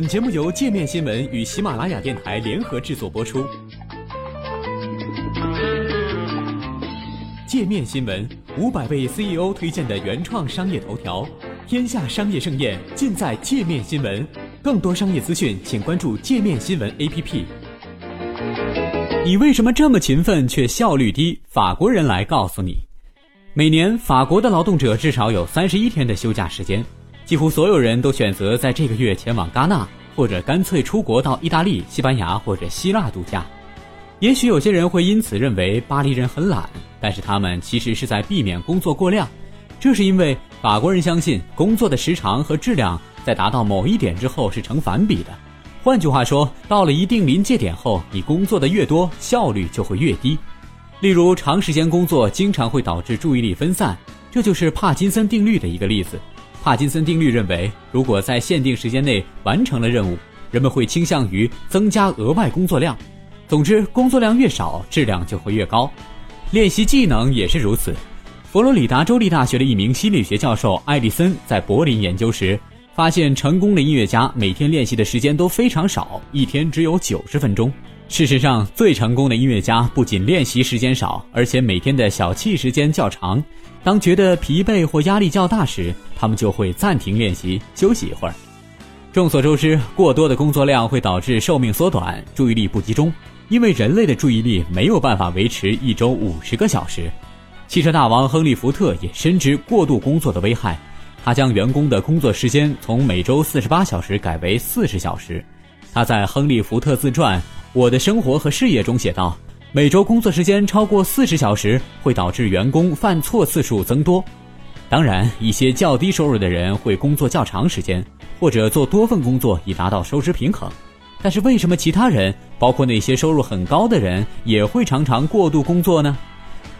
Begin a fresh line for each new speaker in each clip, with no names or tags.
本节目由界面新闻与喜马拉雅电台联合制作播出。界面新闻五百位 CEO 推荐的原创商业头条，天下商业盛宴尽在界面新闻。更多商业资讯，请关注界面新闻 APP。你为什么这么勤奋却效率低？法国人来告诉你。每年，法国的劳动者至少有三十一天的休假时间。几乎所有人都选择在这个月前往戛纳，或者干脆出国到意大利、西班牙或者希腊度假。也许有些人会因此认为巴黎人很懒，但是他们其实是在避免工作过量。这是因为法国人相信工作的时长和质量在达到某一点之后是成反比的。换句话说，到了一定临界点后，你工作的越多，效率就会越低。例如，长时间工作经常会导致注意力分散，这就是帕金森定律的一个例子。帕金森定律认为，如果在限定时间内完成了任务，人们会倾向于增加额外工作量。总之，工作量越少，质量就会越高。练习技能也是如此。佛罗里达州立大学的一名心理学教授艾利森在柏林研究时，发现成功的音乐家每天练习的时间都非常少，一天只有九十分钟。事实上，最成功的音乐家不仅练习时间少，而且每天的小憩时间较长。当觉得疲惫或压力较大时，他们就会暂停练习，休息一会儿。众所周知，过多的工作量会导致寿命缩短、注意力不集中，因为人类的注意力没有办法维持一周五十个小时。汽车大王亨利·福特也深知过度工作的危害，他将员工的工作时间从每周四十八小时改为四十小时。他在《亨利·福特自传：我的生活和事业》中写道。每周工作时间超过四十小时，会导致员工犯错次数增多。当然，一些较低收入的人会工作较长时间，或者做多份工作以达到收支平衡。但是，为什么其他人，包括那些收入很高的人，也会常常过度工作呢？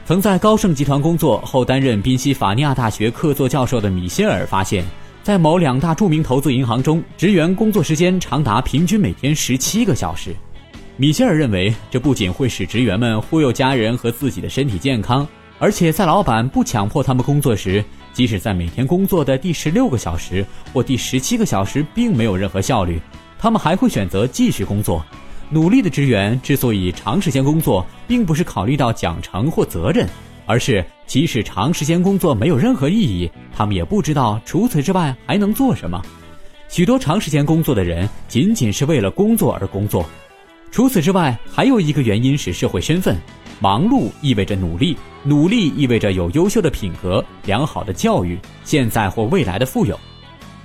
曾在高盛集团工作后担任宾夕法尼亚大学客座教授的米歇尔发现，在某两大著名投资银行中，职员工作时间长达平均每天十七个小时。米歇尔认为，这不仅会使职员们忽悠家人和自己的身体健康，而且在老板不强迫他们工作时，即使在每天工作的第十六个小时或第十七个小时并没有任何效率，他们还会选择继续工作。努力的职员之所以长时间工作，并不是考虑到奖惩或责任，而是即使长时间工作没有任何意义，他们也不知道除此之外还能做什么。许多长时间工作的人仅仅是为了工作而工作。除此之外，还有一个原因是社会身份。忙碌意味着努力，努力意味着有优秀的品格、良好的教育、现在或未来的富有。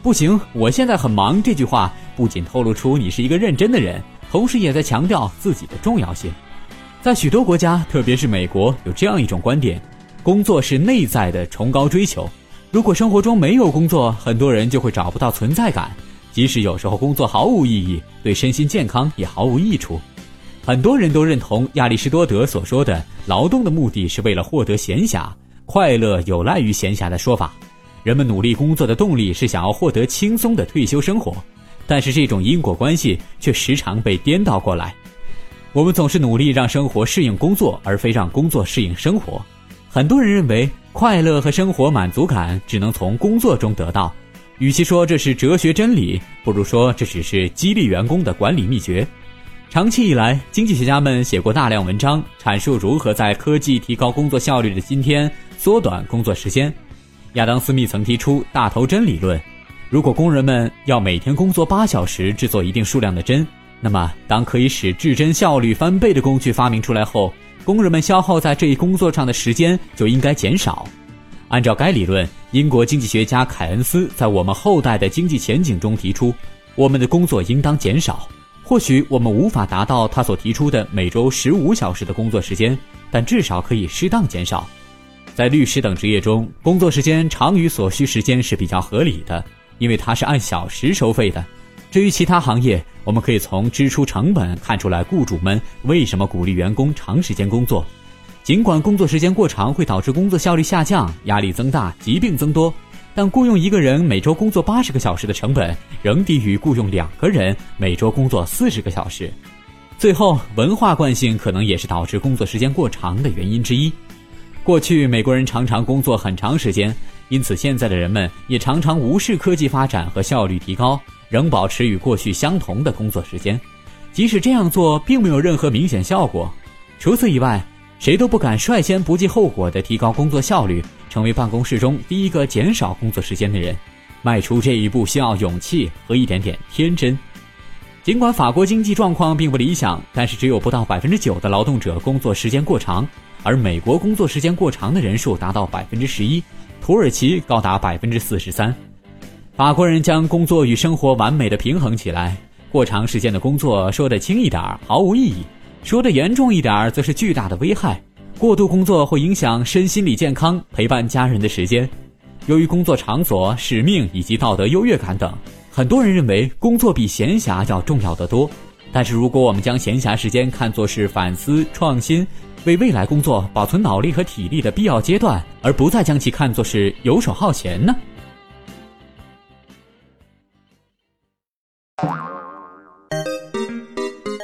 不行，我现在很忙。这句话不仅透露出你是一个认真的人，同时也在强调自己的重要性。在许多国家，特别是美国，有这样一种观点：工作是内在的崇高追求。如果生活中没有工作，很多人就会找不到存在感。即使有时候工作毫无意义，对身心健康也毫无益处。很多人都认同亚里士多德所说的“劳动的目的是为了获得闲暇，快乐有赖于闲暇”的说法。人们努力工作的动力是想要获得轻松的退休生活，但是这种因果关系却时常被颠倒过来。我们总是努力让生活适应工作，而非让工作适应生活。很多人认为快乐和生活满足感只能从工作中得到。与其说这是哲学真理，不如说这只是激励员工的管理秘诀。长期以来，经济学家们写过大量文章，阐述如何在科技提高工作效率的今天缩短工作时间。亚当·斯密曾提出大头针理论：如果工人们要每天工作八小时制作一定数量的针，那么当可以使制针效率翻倍的工具发明出来后，工人们消耗在这一工作上的时间就应该减少。按照该理论，英国经济学家凯恩斯在《我们后代的经济前景》中提出，我们的工作应当减少。或许我们无法达到他所提出的每周十五小时的工作时间，但至少可以适当减少。在律师等职业中，工作时间长于所需时间是比较合理的，因为它是按小时收费的。至于其他行业，我们可以从支出成本看出来雇主们为什么鼓励员工长时间工作。尽管工作时间过长会导致工作效率下降、压力增大、疾病增多，但雇佣一个人每周工作八十个小时的成本仍低于雇佣两个人每周工作四十个小时。最后，文化惯性可能也是导致工作时间过长的原因之一。过去，美国人常常工作很长时间，因此现在的人们也常常无视科技发展和效率提高，
仍保持与过去相同的工作时间，即使这样做并没有任何明显效果。除此以外，谁都不敢率先不计后果地提高工作效率，成为办公室中第一个减少工作时间的人。迈出这一步需要勇气和一点点天真。尽管法国经济状况并不理想，但是只有不到百分之九的劳动者工作时间过长，而美国工作时间过长的人数达到百分之十一，土耳其高达百分之四十三。法国人将工作与生活完美的平衡起来。过长时间的工作说得轻一点毫无意义，说得严重一点则是巨大的危害。过度工作会影响身心理健康，陪伴家人的时间。由于工作场所、使命以及道德优越感等，很多人认为工作比闲暇要重要得多。但是，如果我们将闲暇时间看作是反思、创新、为未来工作保存脑力和体力的必要阶段，而不再将其看作是游手好闲呢？